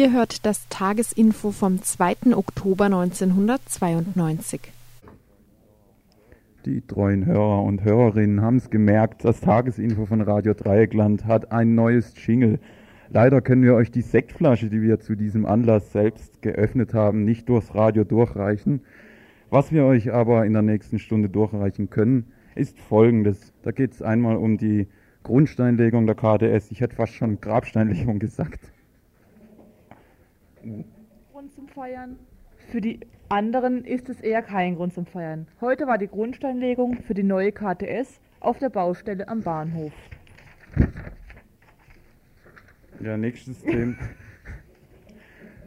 Ihr hört das Tagesinfo vom 2. Oktober 1992. Die treuen Hörer und Hörerinnen haben es gemerkt, das Tagesinfo von Radio Dreieckland hat ein neues Jingle. Leider können wir euch die Sektflasche, die wir zu diesem Anlass selbst geöffnet haben, nicht durchs Radio durchreichen. Was wir euch aber in der nächsten Stunde durchreichen können, ist folgendes. Da geht es einmal um die Grundsteinlegung der KDS. Ich hätte fast schon Grabsteinlegung gesagt. Grund zum Feiern. Für die anderen ist es eher kein Grund zum Feiern. Heute war die Grundsteinlegung für die neue KTS auf der Baustelle am Bahnhof. Ja, nächstes Thema.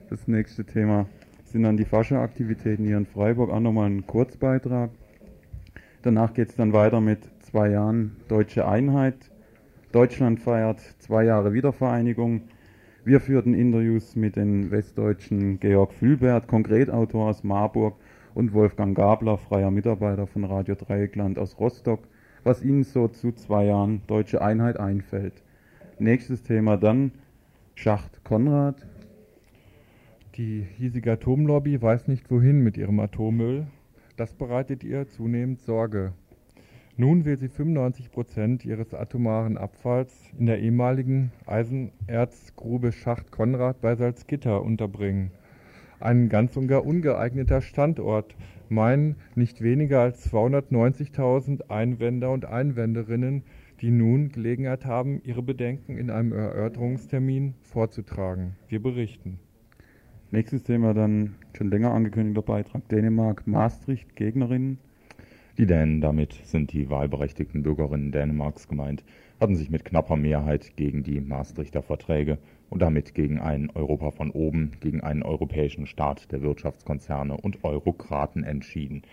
Das nächste Thema sind dann die Fascha-Aktivitäten hier in Freiburg. Auch nochmal ein Kurzbeitrag. Danach geht es dann weiter mit zwei Jahren Deutsche Einheit. Deutschland feiert zwei Jahre Wiedervereinigung. Wir führten Interviews mit den Westdeutschen Georg Fülbert, Konkretautor aus Marburg, und Wolfgang Gabler, freier Mitarbeiter von Radio Dreieckland aus Rostock, was ihnen so zu zwei Jahren Deutsche Einheit einfällt. Nächstes Thema dann Schacht Konrad. Die hiesige Atomlobby weiß nicht wohin mit ihrem Atommüll. Das bereitet ihr zunehmend Sorge. Nun will sie 95 Prozent ihres atomaren Abfalls in der ehemaligen Eisenerzgrube Schacht Konrad bei Salzgitter unterbringen. Ein ganz und gar ungeeigneter Standort, meinen nicht weniger als 290.000 Einwender und Einwenderinnen, die nun Gelegenheit haben, ihre Bedenken in einem Erörterungstermin vorzutragen. Wir berichten. Nächstes Thema dann schon länger angekündigter Beitrag Dänemark, Maastricht, Gegnerinnen. Die Dänen, damit sind die wahlberechtigten Bürgerinnen Dänemarks gemeint, hatten sich mit knapper Mehrheit gegen die Maastrichter Verträge und damit gegen ein Europa von oben, gegen einen europäischen Staat der Wirtschaftskonzerne und Eurokraten entschieden.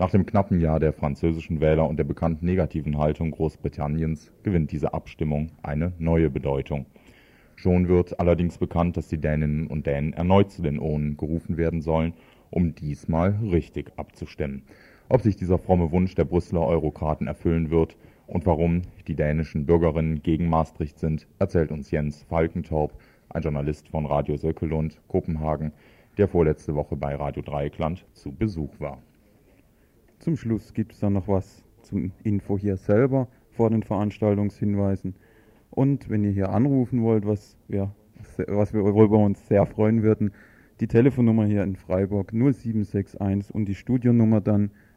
Nach dem knappen Jahr der französischen Wähler und der bekannten negativen Haltung Großbritanniens gewinnt diese Abstimmung eine neue Bedeutung. Schon wird allerdings bekannt, dass die Däninnen und Dänen erneut zu den Urnen gerufen werden sollen, um diesmal richtig abzustimmen. Ob sich dieser fromme Wunsch der Brüsseler Eurokraten erfüllen wird und warum die dänischen Bürgerinnen gegen Maastricht sind, erzählt uns Jens Falkentorp, ein Journalist von Radio Söckelund, Kopenhagen, der vorletzte Woche bei Radio Dreieckland zu Besuch war. Zum Schluss gibt es dann noch was zum Info hier selber vor den Veranstaltungshinweisen. Und wenn ihr hier anrufen wollt, was wir, was wir worüber uns sehr freuen würden, die Telefonnummer hier in Freiburg 0761 und die Studionummer dann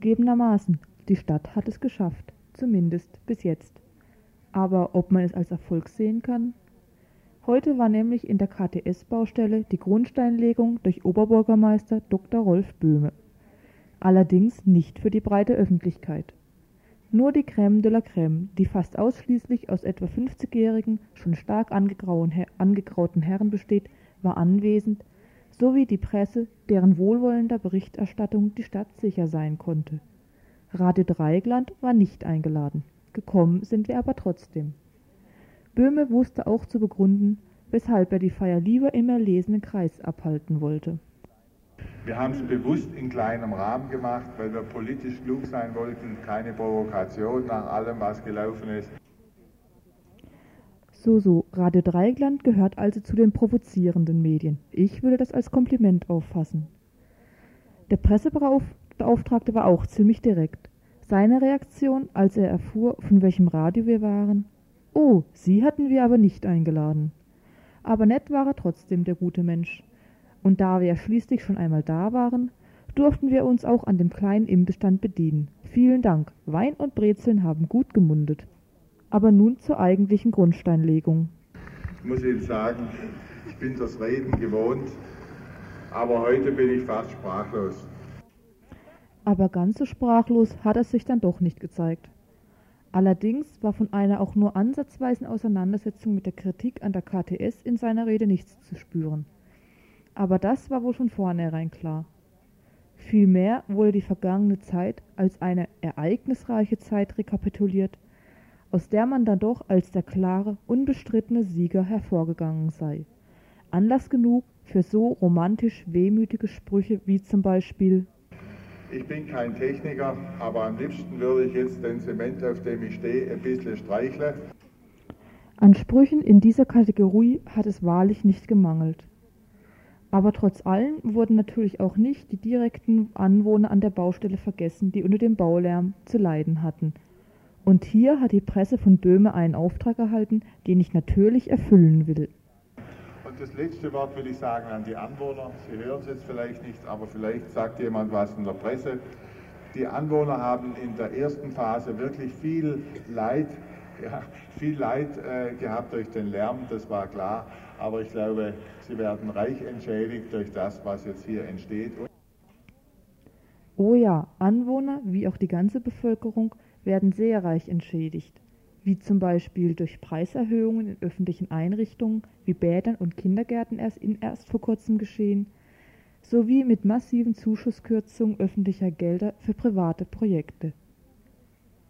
Zugegebenermaßen, die Stadt hat es geschafft, zumindest bis jetzt. Aber ob man es als Erfolg sehen kann? Heute war nämlich in der KTS-Baustelle die Grundsteinlegung durch Oberbürgermeister Dr. Rolf Böhme. Allerdings nicht für die breite Öffentlichkeit. Nur die Crème de la Crème, die fast ausschließlich aus etwa 50-jährigen, schon stark angegrauten Herren besteht, war anwesend sowie die Presse, deren wohlwollender Berichterstattung die Stadt sicher sein konnte. Radio Dreieckland war nicht eingeladen, gekommen sind wir aber trotzdem. Böhme wusste auch zu begründen, weshalb er die Feier lieber im erlesenen Kreis abhalten wollte. Wir haben es bewusst in kleinem Rahmen gemacht, weil wir politisch klug sein wollten, keine Provokation nach allem, was gelaufen ist. So, so, Radio Dreigland gehört also zu den provozierenden Medien. Ich würde das als Kompliment auffassen. Der Pressebeauftragte war auch ziemlich direkt. Seine Reaktion, als er erfuhr, von welchem Radio wir waren? Oh, Sie hatten wir aber nicht eingeladen. Aber nett war er trotzdem, der gute Mensch. Und da wir ja schließlich schon einmal da waren, durften wir uns auch an dem kleinen Imbissstand bedienen. Vielen Dank. Wein und Brezeln haben gut gemundet. Aber nun zur eigentlichen Grundsteinlegung. Ich muss Ihnen sagen, ich bin das Reden gewohnt, aber heute bin ich fast sprachlos. Aber ganz so sprachlos hat es sich dann doch nicht gezeigt. Allerdings war von einer auch nur ansatzweisen Auseinandersetzung mit der Kritik an der KTS in seiner Rede nichts zu spüren. Aber das war wohl von vornherein klar. Vielmehr wurde die vergangene Zeit als eine ereignisreiche Zeit rekapituliert, aus der man dann doch als der klare, unbestrittene Sieger hervorgegangen sei. Anlass genug für so romantisch wehmütige Sprüche wie zum Beispiel Ich bin kein Techniker, aber am liebsten würde ich jetzt den Zement, auf dem ich stehe, ein bisschen streicheln. An Sprüchen in dieser Kategorie hat es wahrlich nicht gemangelt. Aber trotz allem wurden natürlich auch nicht die direkten Anwohner an der Baustelle vergessen, die unter dem Baulärm zu leiden hatten – und hier hat die Presse von Böhme einen Auftrag erhalten, den ich natürlich erfüllen will. Und das letzte Wort will ich sagen an die Anwohner. Sie hören es jetzt vielleicht nicht, aber vielleicht sagt jemand was in der Presse. Die Anwohner haben in der ersten Phase wirklich viel Leid, ja, viel Leid äh, gehabt durch den Lärm, das war klar. Aber ich glaube, sie werden reich entschädigt durch das, was jetzt hier entsteht. Oh ja, Anwohner wie auch die ganze Bevölkerung werden sehr reich entschädigt, wie zum Beispiel durch Preiserhöhungen in öffentlichen Einrichtungen wie Bädern und Kindergärten erst, in, erst vor kurzem geschehen, sowie mit massiven Zuschusskürzungen öffentlicher Gelder für private Projekte.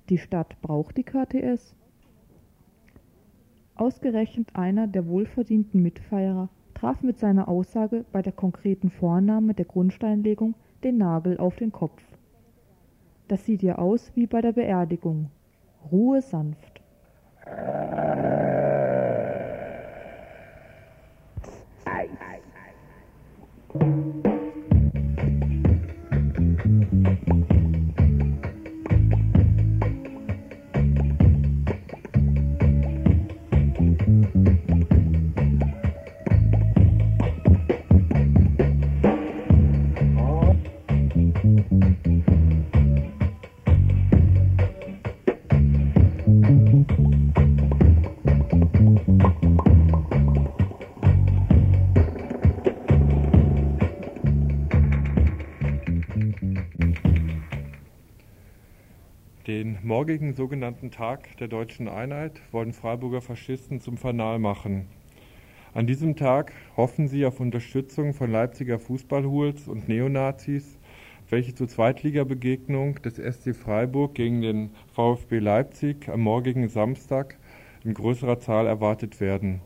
Die Stadt braucht die KTS? Ausgerechnet einer der wohlverdienten Mitfeierer traf mit seiner Aussage bei der konkreten Vornahme der Grundsteinlegung den Nagel auf den Kopf. Das sieht ja aus wie bei der Beerdigung. Ruhe sanft. Ei. Den morgigen sogenannten Tag der deutschen Einheit wollen Freiburger Faschisten zum Fanal machen. An diesem Tag hoffen sie auf Unterstützung von Leipziger Fußballhools und Neonazis, welche zur Zweitligabegegnung des SC Freiburg gegen den VfB Leipzig am morgigen Samstag in größerer Zahl erwartet werden.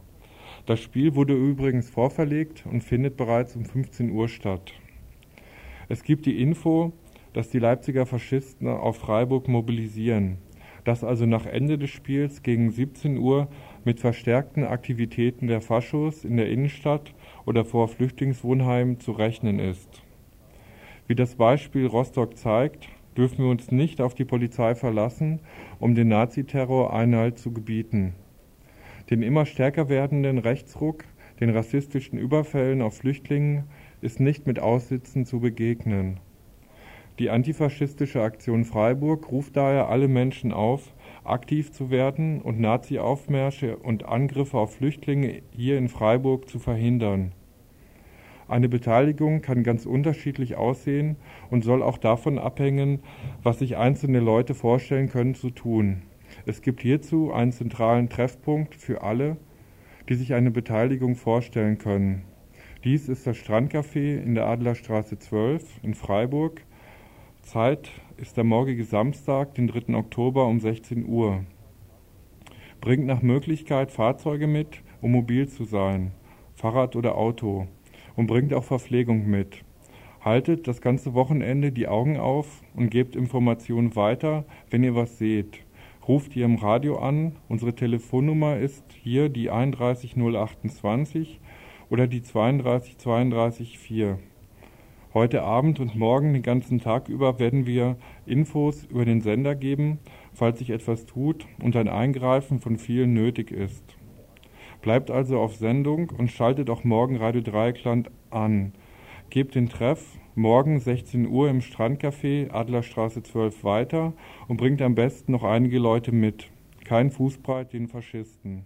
Das Spiel wurde übrigens vorverlegt und findet bereits um 15 Uhr statt. Es gibt die Info, dass die Leipziger Faschisten auf Freiburg mobilisieren, dass also nach Ende des Spiels gegen 17 Uhr mit verstärkten Aktivitäten der Faschos in der Innenstadt oder vor Flüchtlingswohnheimen zu rechnen ist. Wie das Beispiel Rostock zeigt, dürfen wir uns nicht auf die Polizei verlassen, um den Naziterror Einhalt zu gebieten. Den immer stärker werdenden Rechtsruck, den rassistischen Überfällen auf Flüchtlingen ist nicht mit Aussitzen zu begegnen. Die antifaschistische Aktion Freiburg ruft daher alle Menschen auf, aktiv zu werden und Nazi-Aufmärsche und Angriffe auf Flüchtlinge hier in Freiburg zu verhindern. Eine Beteiligung kann ganz unterschiedlich aussehen und soll auch davon abhängen, was sich einzelne Leute vorstellen können zu tun. Es gibt hierzu einen zentralen Treffpunkt für alle, die sich eine Beteiligung vorstellen können. Dies ist das Strandcafé in der Adlerstraße 12 in Freiburg, Zeit ist der morgige Samstag, den 3. Oktober um 16 Uhr. Bringt nach Möglichkeit Fahrzeuge mit, um mobil zu sein, Fahrrad oder Auto, und bringt auch Verpflegung mit. Haltet das ganze Wochenende die Augen auf und gebt Informationen weiter, wenn ihr was seht. ruft ihr im Radio an. Unsere Telefonnummer ist hier die 31028 oder die 32324. Heute Abend und morgen den ganzen Tag über werden wir Infos über den Sender geben, falls sich etwas tut und ein Eingreifen von vielen nötig ist. Bleibt also auf Sendung und schaltet auch morgen Radio Dreieckland an. Gebt den Treff morgen 16 Uhr im Strandcafé Adlerstraße 12 weiter und bringt am besten noch einige Leute mit. Kein Fußbreit den Faschisten.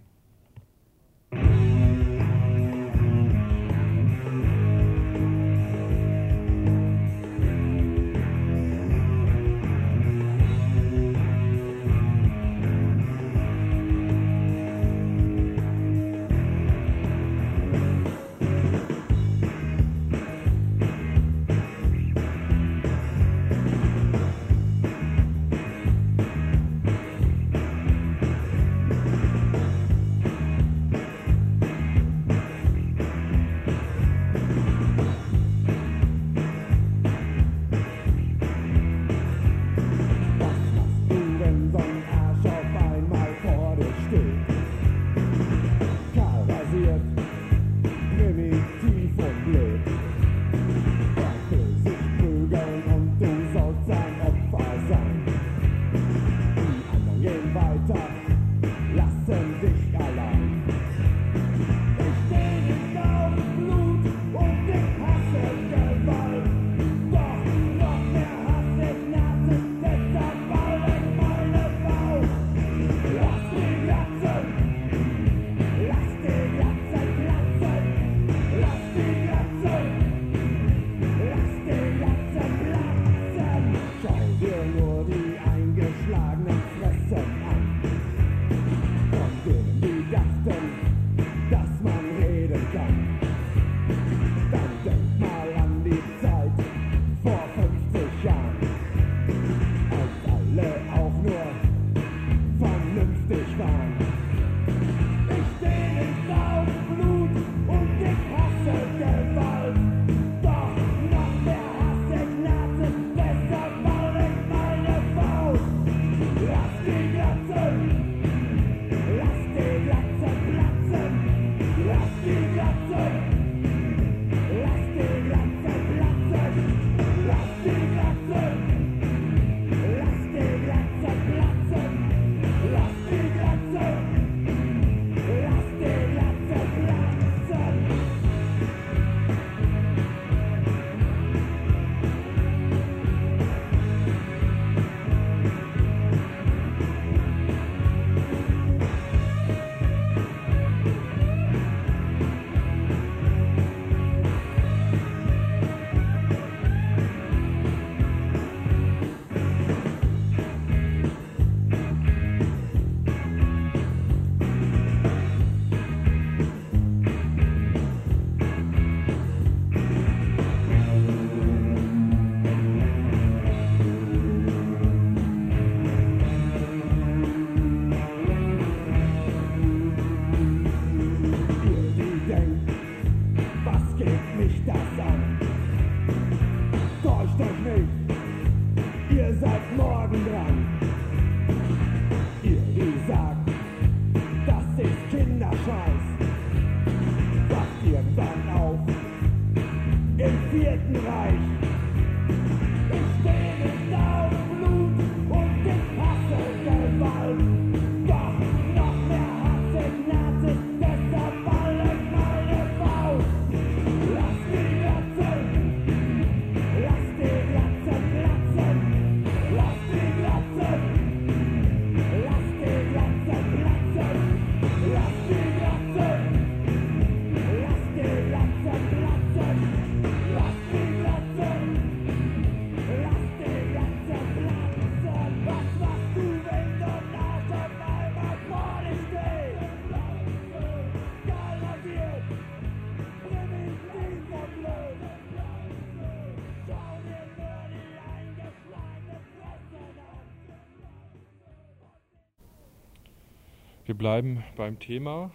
Wir bleiben beim Thema.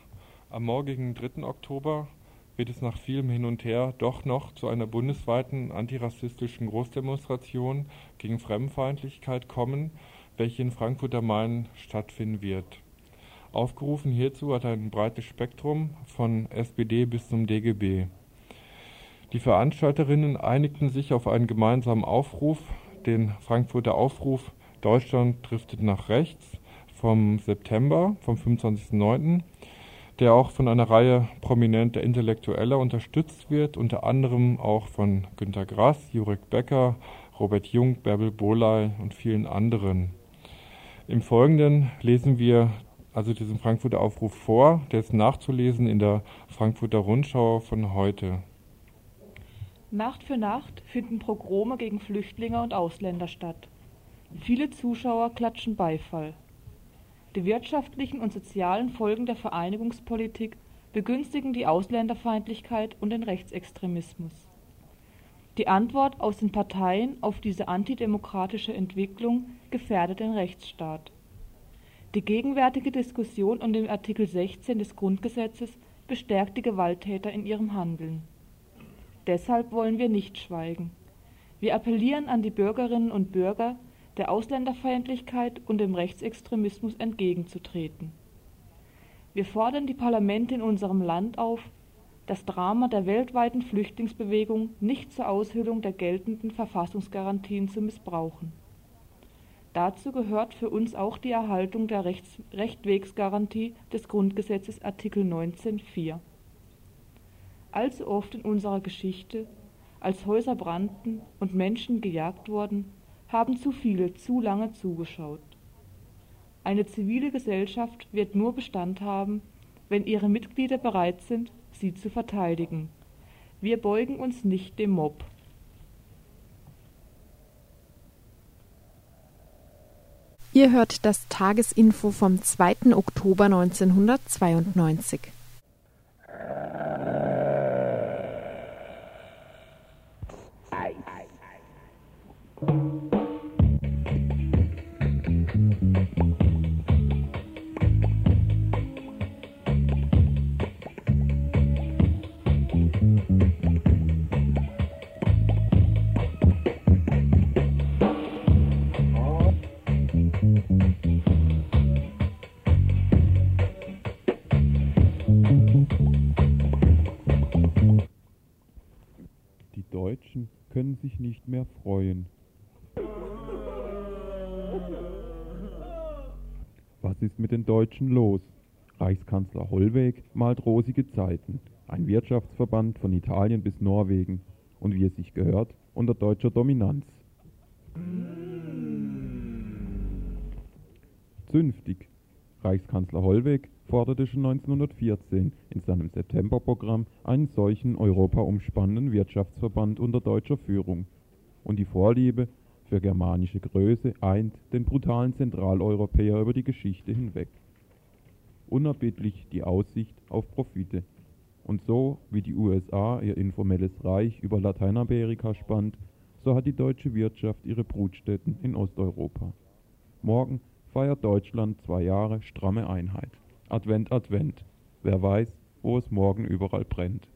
Am morgigen 3. Oktober wird es nach vielem Hin und Her doch noch zu einer bundesweiten antirassistischen Großdemonstration gegen Fremdenfeindlichkeit kommen. welche in Frankfurt am Main stattfinden wird. Aufgerufen hierzu hat ein breites Spektrum von SPD bis zum DGB. Die Veranstalterinnen einigten sich auf einen gemeinsamen Aufruf, den Frankfurter Aufruf Deutschland driftet nach rechts vom September, vom 25.09., der auch von einer Reihe prominenter Intellektueller unterstützt wird, unter anderem auch von Günter Grass, Jurek Becker, Robert Jung, Bärbel Boley und vielen anderen. Im Folgenden lesen wir also diesen Frankfurter Aufruf vor, der ist nachzulesen in der Frankfurter Rundschau von heute. Nacht für Nacht finden Pogrome gegen Flüchtlinge und Ausländer statt. Viele Zuschauer klatschen Beifall. Die wirtschaftlichen und sozialen Folgen der Vereinigungspolitik begünstigen die Ausländerfeindlichkeit und den Rechtsextremismus. Die Antwort aus den Parteien auf diese antidemokratische Entwicklung gefährdet den Rechtsstaat. Die gegenwärtige Diskussion um den Artikel 16 des Grundgesetzes bestärkt die Gewalttäter in ihrem Handeln. Deshalb wollen wir nicht schweigen. Wir appellieren an die Bürgerinnen und Bürger, der Ausländerfeindlichkeit und dem Rechtsextremismus entgegenzutreten. Wir fordern die Parlamente in unserem Land auf, das Drama der weltweiten Flüchtlingsbewegung nicht zur Aushöhlung der geltenden Verfassungsgarantien zu missbrauchen. Dazu gehört für uns auch die Erhaltung der Rechts Rechtwegsgarantie des Grundgesetzes Artikel 19 4. Allzu oft in unserer Geschichte, als Häuser brannten und Menschen gejagt wurden, haben zu viele zu lange zugeschaut. Eine zivile Gesellschaft wird nur Bestand haben, wenn ihre Mitglieder bereit sind, sie zu verteidigen. Wir beugen uns nicht dem Mob. Ihr hört das Tagesinfo vom 2. Oktober 1992. Deutschen los? Reichskanzler Hollweg malt rosige Zeiten. Ein Wirtschaftsverband von Italien bis Norwegen. Und wie es sich gehört, unter deutscher Dominanz. Zünftig. Reichskanzler Hollweg forderte schon 1914 in seinem Septemberprogramm einen solchen europaumspannenden Wirtschaftsverband unter deutscher Führung. Und die Vorliebe für germanische Größe eint den brutalen Zentraleuropäer über die Geschichte hinweg. Unerbittlich die Aussicht auf Profite. Und so wie die USA ihr informelles Reich über Lateinamerika spannt, so hat die deutsche Wirtschaft ihre Brutstätten in Osteuropa. Morgen feiert Deutschland zwei Jahre stramme Einheit. Advent, Advent. Wer weiß, wo es morgen überall brennt.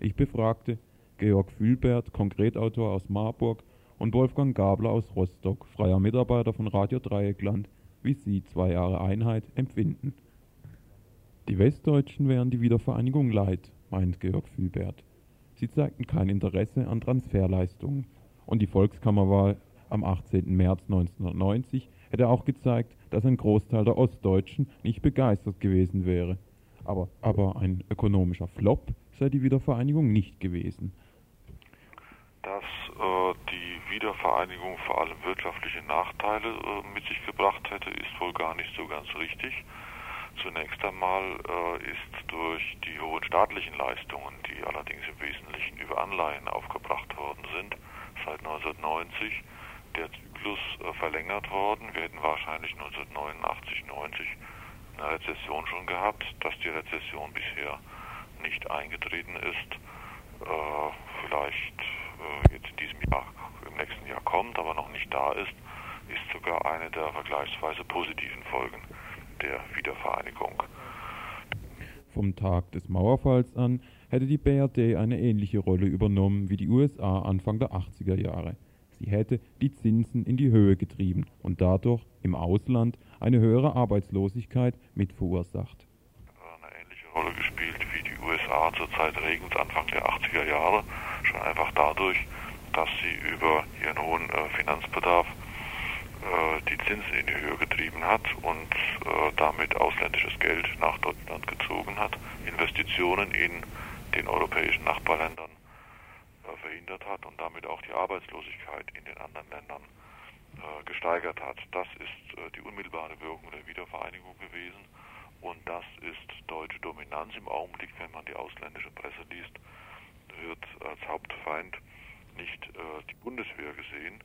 Ich befragte Georg Fühlbert, Konkretautor aus Marburg, und Wolfgang Gabler aus Rostock, freier Mitarbeiter von Radio Dreieckland, wie sie zwei Jahre Einheit empfinden. Die Westdeutschen wären die Wiedervereinigung leid, meint Georg Fühlbert. Sie zeigten kein Interesse an Transferleistungen. Und die Volkskammerwahl am 18. März 1990 hätte auch gezeigt, dass ein Großteil der Ostdeutschen nicht begeistert gewesen wäre. Aber, aber ein ökonomischer Flop sei die Wiedervereinigung nicht gewesen. Dass äh, die Wiedervereinigung vor allem wirtschaftliche Nachteile äh, mit sich gebracht hätte, ist wohl gar nicht so ganz richtig. Zunächst einmal äh, ist durch die hohen staatlichen Leistungen, die allerdings im Wesentlichen über Anleihen aufgebracht worden sind, seit 1990 der Zyklus äh, verlängert worden. Wir hätten wahrscheinlich 1989, 90 eine Rezession schon gehabt, dass die Rezession bisher nicht eingetreten ist. Äh, vielleicht äh, jetzt in diesem Jahr, im nächsten Jahr kommt, aber noch nicht da ist, ist sogar eine der vergleichsweise positiven Folgen der Wiedervereinigung. Vom Tag des Mauerfalls an hätte die BRD eine ähnliche Rolle übernommen wie die USA Anfang der 80er Jahre. Sie hätte die Zinsen in die Höhe getrieben und dadurch im Ausland eine höhere Arbeitslosigkeit mit verursacht. Eine ähnliche Rolle gespielt USA zur Zeit Regens Anfang der 80er Jahre, schon einfach dadurch, dass sie über ihren hohen äh, Finanzbedarf äh, die Zinsen in die Höhe getrieben hat und äh, damit ausländisches Geld nach Deutschland gezogen hat, Investitionen in den europäischen Nachbarländern verhindert hat und damit auch die Arbeitslosigkeit in den anderen Ländern gesteigert hat. Das ist die unmittelbare Wirkung der Wiedervereinigung gewesen und das ist deutsche Dominanz im Augenblick, wenn man die ausländische Presse liest, wird als Hauptfeind nicht äh, die Bundeswehr gesehen,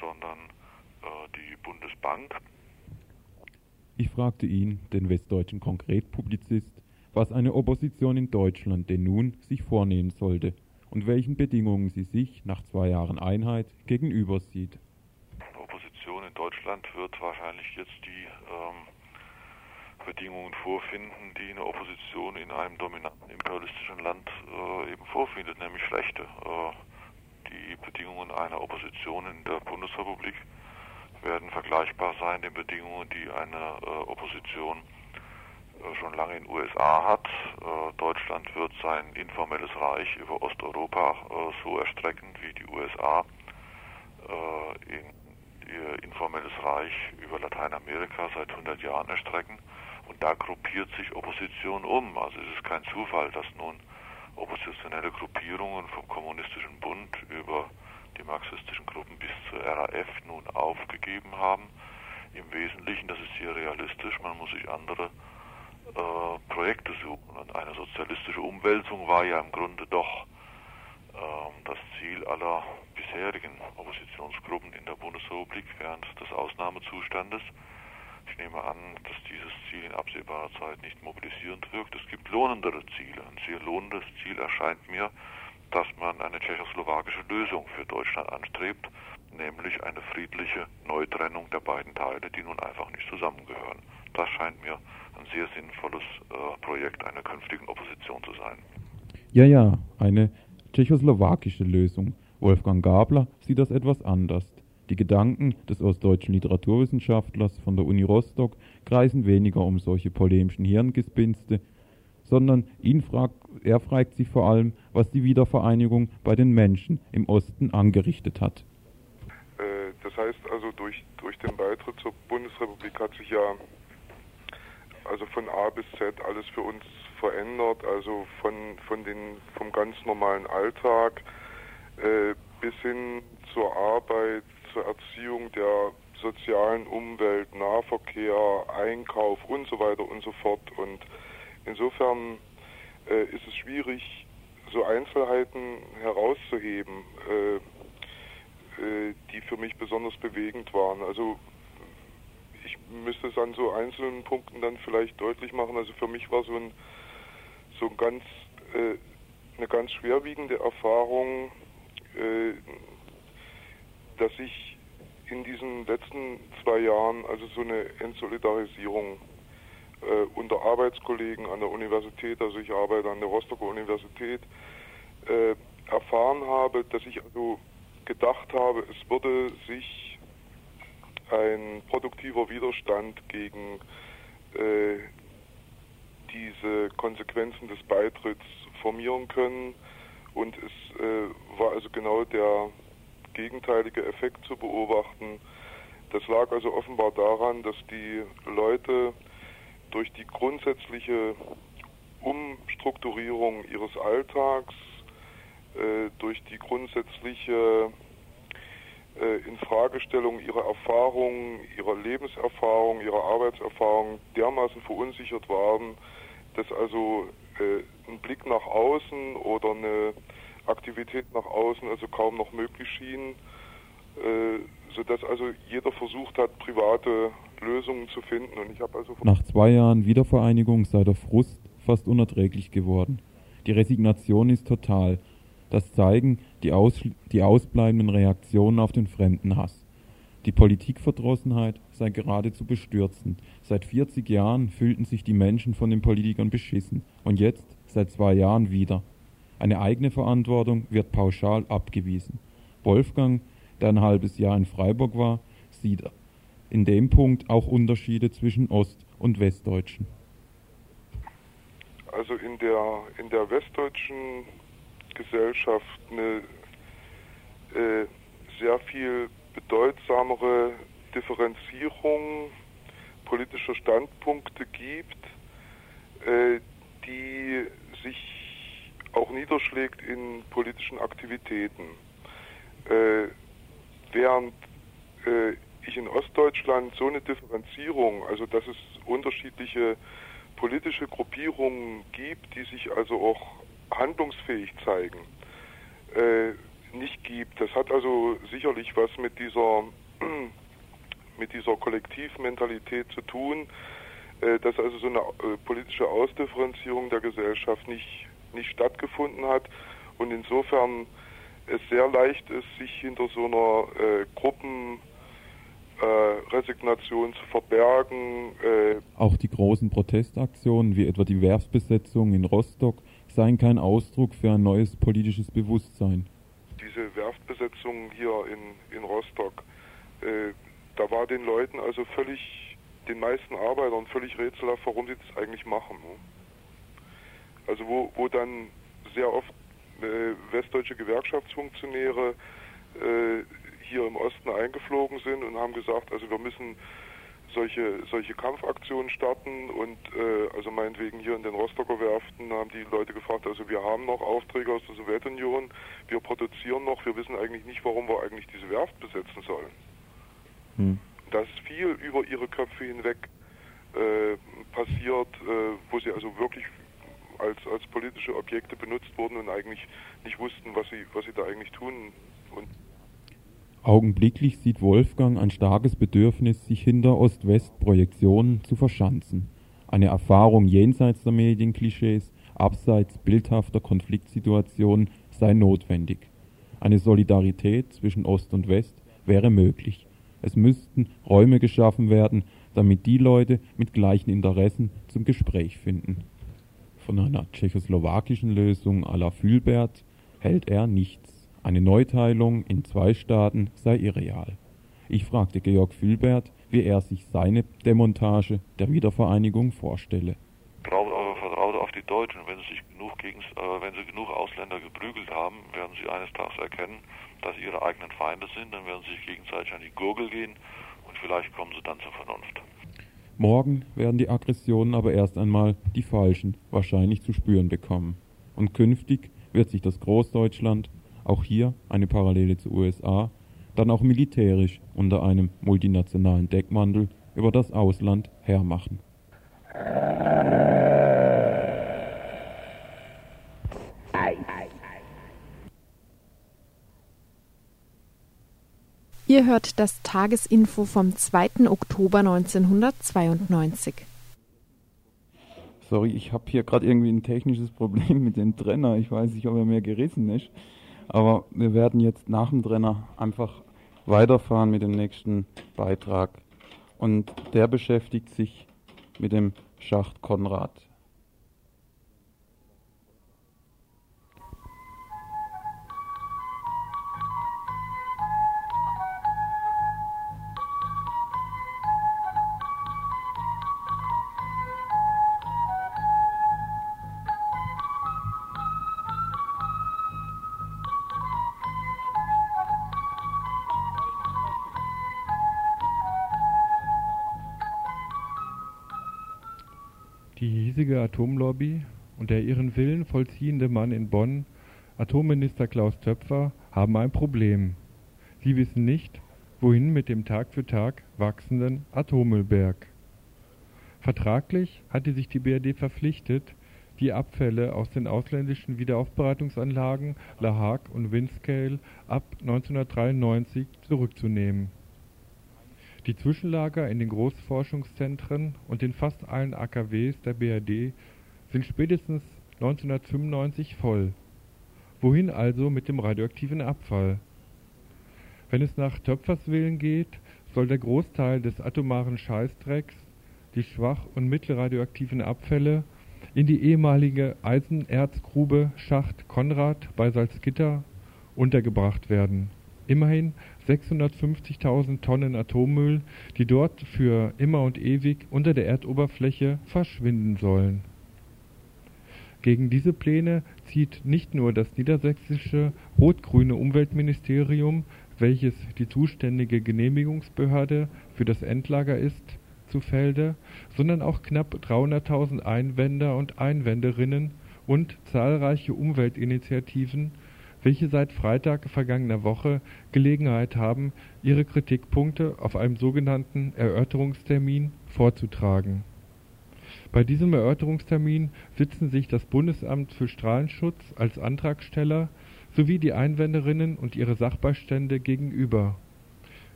sondern äh, die Bundesbank. Ich fragte ihn, den westdeutschen Konkretpublizist, was eine Opposition in Deutschland denn nun sich vornehmen sollte und welchen Bedingungen sie sich nach zwei Jahren Einheit gegenüber sieht. Eine Opposition in Deutschland wird wahrscheinlich jetzt die ähm, Bedingungen vorfinden, die eine Opposition in einem dominanten imperialistischen Land äh, eben vorfindet, nämlich schlechte. Äh, die Bedingungen einer Opposition in der Bundesrepublik werden vergleichbar sein den Bedingungen, die eine äh, Opposition äh, schon lange in den USA hat. Äh, Deutschland wird sein informelles Reich über Osteuropa äh, so erstrecken, wie die USA ihr informelles Reich über Lateinamerika seit 100 Jahren erstrecken. Und da gruppiert sich Opposition um. Also es ist kein Zufall, dass nun oppositionelle Gruppierungen vom Kommunistischen Bund über die marxistischen Gruppen bis zur RAF nun aufgegeben haben. Im Wesentlichen, das ist hier realistisch, man muss sich andere äh, Projekte suchen. Und eine sozialistische Umwälzung war ja im Grunde doch äh, das Ziel aller bisherigen Oppositionsgruppen in der Bundesrepublik während des Ausnahmezustandes. Ich nehme an, dass dieses Ziel in absehbarer Zeit nicht mobilisierend wirkt. Es gibt lohnendere Ziele. Ein sehr lohnendes Ziel erscheint mir, dass man eine tschechoslowakische Lösung für Deutschland anstrebt, nämlich eine friedliche Neutrennung der beiden Teile, die nun einfach nicht zusammengehören. Das scheint mir ein sehr sinnvolles äh, Projekt einer künftigen Opposition zu sein. Ja, ja, eine tschechoslowakische Lösung. Wolfgang Gabler sieht das etwas anders. Die Gedanken des ostdeutschen Literaturwissenschaftlers von der Uni Rostock kreisen weniger um solche polemischen Hirngespinste, sondern ihn fragt, er fragt sich vor allem, was die Wiedervereinigung bei den Menschen im Osten angerichtet hat. Äh, das heißt also, durch, durch den Beitritt zur Bundesrepublik hat sich ja also von A bis Z alles für uns verändert, also von, von den, vom ganz normalen Alltag äh, bis hin zur Arbeit, zur Erziehung der sozialen Umwelt, Nahverkehr, Einkauf und so weiter und so fort. Und insofern äh, ist es schwierig, so Einzelheiten herauszuheben, äh, äh, die für mich besonders bewegend waren. Also ich müsste es an so einzelnen Punkten dann vielleicht deutlich machen. Also für mich war so ein so ein ganz äh, eine ganz schwerwiegende Erfahrung, äh, dass ich in diesen letzten zwei Jahren also so eine Entsolidarisierung äh, unter Arbeitskollegen an der Universität, also ich arbeite an der Rostocker Universität, äh, erfahren habe, dass ich also gedacht habe, es würde sich ein produktiver Widerstand gegen äh, diese Konsequenzen des Beitritts formieren können. Und es äh, war also genau der gegenteilige Effekt zu beobachten. Das lag also offenbar daran, dass die Leute durch die grundsätzliche Umstrukturierung ihres Alltags, äh, durch die grundsätzliche äh, Infragestellung ihrer Erfahrungen, ihrer Lebenserfahrung, ihrer Arbeitserfahrung dermaßen verunsichert waren, dass also äh, ein Blick nach außen oder eine Aktivität nach außen also kaum noch möglich schien, äh, sodass also jeder versucht hat, private Lösungen zu finden. Und ich habe also Nach zwei Jahren Wiedervereinigung sei der Frust fast unerträglich geworden. Die Resignation ist total. Das zeigen die, aus, die ausbleibenden Reaktionen auf den Fremdenhass. Die Politikverdrossenheit sei geradezu bestürzend. Seit 40 Jahren fühlten sich die Menschen von den Politikern beschissen. Und jetzt, seit zwei Jahren wieder. Eine eigene Verantwortung wird pauschal abgewiesen. Wolfgang der ein halbes Jahr in Freiburg war, sieht in dem Punkt auch Unterschiede zwischen Ost- und Westdeutschen. Also in der, in der westdeutschen Gesellschaft eine äh, sehr viel bedeutsamere Differenzierung politischer Standpunkte gibt, äh, die sich auch niederschlägt in politischen Aktivitäten. Äh, während äh, ich in Ostdeutschland so eine Differenzierung, also dass es unterschiedliche politische Gruppierungen gibt, die sich also auch handlungsfähig zeigen, äh, nicht gibt. Das hat also sicherlich was mit dieser mit dieser Kollektivmentalität zu tun, äh, dass also so eine äh, politische Ausdifferenzierung der Gesellschaft nicht nicht stattgefunden hat und insofern es sehr leicht ist, sich hinter so einer äh, Gruppen äh, Resignation zu verbergen. Äh Auch die großen Protestaktionen, wie etwa die Werfsbesetzung in Rostock, seien kein Ausdruck für ein neues politisches Bewusstsein. Diese Werftbesetzung hier in, in Rostock, äh, da war den Leuten also völlig, den meisten Arbeitern völlig rätselhaft, warum sie das eigentlich machen. Ne? Also wo, wo dann sehr oft äh, westdeutsche Gewerkschaftsfunktionäre äh, hier im Osten eingeflogen sind und haben gesagt, also wir müssen solche, solche Kampfaktionen starten und äh, also meinetwegen hier in den Rostocker Werften haben die Leute gefragt, also wir haben noch Aufträge aus der Sowjetunion, wir produzieren noch, wir wissen eigentlich nicht, warum wir eigentlich diese Werft besetzen sollen. Hm. Das ist viel über ihre Köpfe hinweg äh, passiert, äh, wo sie also wirklich als, als politische Objekte benutzt wurden und eigentlich nicht wussten, was sie, was sie da eigentlich tun. Und Augenblicklich sieht Wolfgang ein starkes Bedürfnis, sich hinter Ost-West-Projektionen zu verschanzen. Eine Erfahrung jenseits der Medienklischees, abseits bildhafter Konfliktsituationen sei notwendig. Eine Solidarität zwischen Ost und West wäre möglich. Es müssten Räume geschaffen werden, damit die Leute mit gleichen Interessen zum Gespräch finden. Von einer tschechoslowakischen Lösung à la Fülbert hält er nichts. Eine Neuteilung in zwei Staaten sei irreal. Ich fragte Georg Fülbert, wie er sich seine Demontage der Wiedervereinigung vorstelle. Vertraut aber vertraut auf die Deutschen. Wenn sie, sich genug gegen, äh, wenn sie genug Ausländer geprügelt haben, werden sie eines Tages erkennen, dass sie ihre eigenen Feinde sind. Dann werden sie sich gegenseitig an die Gurgel gehen und vielleicht kommen sie dann zur Vernunft. Morgen werden die Aggressionen aber erst einmal die Falschen wahrscheinlich zu spüren bekommen. Und künftig wird sich das Großdeutschland auch hier eine Parallele zu USA, dann auch militärisch unter einem multinationalen Deckmantel über das Ausland hermachen. Ihr hört das Tagesinfo vom 2. Oktober 1992. Sorry, ich habe hier gerade irgendwie ein technisches Problem mit dem Trenner. Ich weiß nicht, ob er mir gerissen ist. Aber wir werden jetzt nach dem Trenner einfach weiterfahren mit dem nächsten Beitrag. Und der beschäftigt sich mit dem Schacht Konrad. Atomlobby und der ihren Willen vollziehende Mann in Bonn, Atomminister Klaus Töpfer, haben ein Problem. Sie wissen nicht, wohin mit dem Tag für Tag wachsenden Atommüllberg. Vertraglich hatte sich die BRD verpflichtet, die Abfälle aus den ausländischen Wiederaufbereitungsanlagen La Hague und Windscale ab 1993 zurückzunehmen die Zwischenlager in den Großforschungszentren und in fast allen AKWs der BRD sind spätestens 1995 voll. Wohin also mit dem radioaktiven Abfall? Wenn es nach Töpfers Willen geht, soll der Großteil des atomaren Scheißdrecks, die schwach und mittelradioaktiven Abfälle, in die ehemalige Eisenerzgrube Schacht Konrad bei Salzgitter untergebracht werden Immerhin 650.000 Tonnen Atommüll, die dort für immer und ewig unter der Erdoberfläche verschwinden sollen. Gegen diese Pläne zieht nicht nur das niedersächsische rot-grüne Umweltministerium, welches die zuständige Genehmigungsbehörde für das Endlager ist, zu Felde, sondern auch knapp 300.000 Einwender und Einwenderinnen und zahlreiche Umweltinitiativen welche seit Freitag vergangener Woche Gelegenheit haben, ihre Kritikpunkte auf einem sogenannten Erörterungstermin vorzutragen. Bei diesem Erörterungstermin sitzen sich das Bundesamt für Strahlenschutz als Antragsteller sowie die Einwenderinnen und ihre Sachbeistände gegenüber.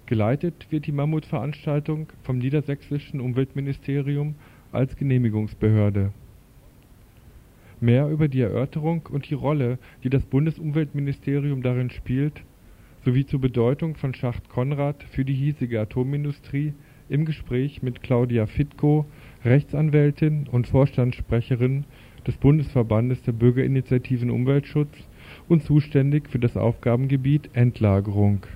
Geleitet wird die Mammutveranstaltung vom Niedersächsischen Umweltministerium als Genehmigungsbehörde Mehr über die Erörterung und die Rolle, die das Bundesumweltministerium darin spielt, sowie zur Bedeutung von Schacht Konrad für die hiesige Atomindustrie im Gespräch mit Claudia Fitko, Rechtsanwältin und Vorstandssprecherin des Bundesverbandes der Bürgerinitiativen Umweltschutz und zuständig für das Aufgabengebiet Endlagerung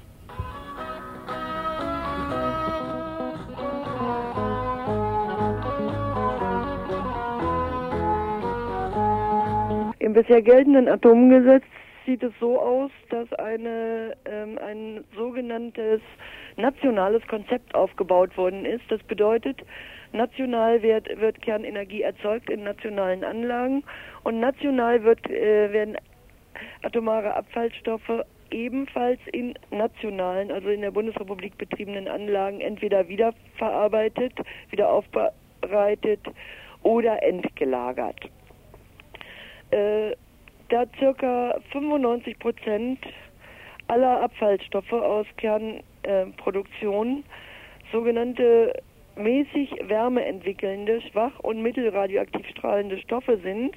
bisher geltenden Atomgesetz sieht es so aus, dass eine, ähm, ein sogenanntes nationales Konzept aufgebaut worden ist. Das bedeutet, national wird, wird Kernenergie erzeugt in nationalen Anlagen und national wird, äh, werden atomare Abfallstoffe ebenfalls in nationalen, also in der Bundesrepublik betriebenen Anlagen entweder wiederverarbeitet, wieder aufbereitet oder entgelagert. Äh, da circa 95 Prozent aller Abfallstoffe aus Kernproduktion äh, sogenannte mäßig wärmeentwickelnde, schwach und mittelradioaktiv strahlende Stoffe sind,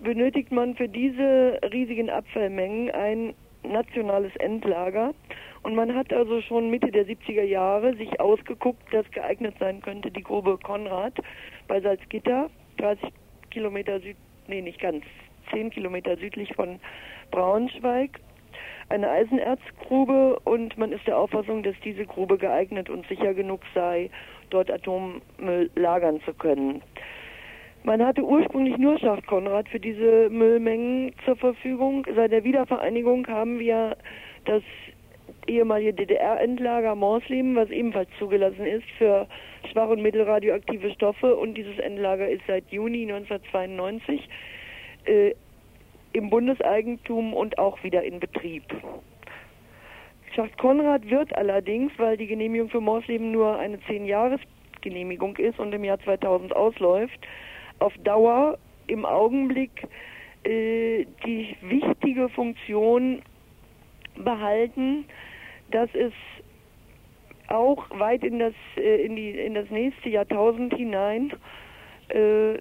benötigt man für diese riesigen Abfallmengen ein nationales Endlager. Und man hat also schon Mitte der 70er Jahre sich ausgeguckt, dass geeignet sein könnte die Grube Konrad bei Salzgitter, 30 Kilometer Süd nee, nicht ganz, zehn Kilometer südlich von Braunschweig, eine Eisenerzgrube und man ist der Auffassung, dass diese Grube geeignet und sicher genug sei, dort Atommüll lagern zu können. Man hatte ursprünglich nur Schacht Konrad für diese Müllmengen zur Verfügung. Seit der Wiedervereinigung haben wir das ehemalige DDR-Endlager Morsleben, was ebenfalls zugelassen ist für schwach- und mittelradioaktive Stoffe. Und dieses Endlager ist seit Juni 1992 äh, im Bundeseigentum und auch wieder in Betrieb. Schacht Konrad wird allerdings, weil die Genehmigung für Morsleben nur eine 10-Jahres-Genehmigung ist und im Jahr 2000 ausläuft, auf Dauer im Augenblick äh, die wichtige Funktion behalten, dass es auch weit in das äh, in die in das nächste Jahrtausend hinein äh,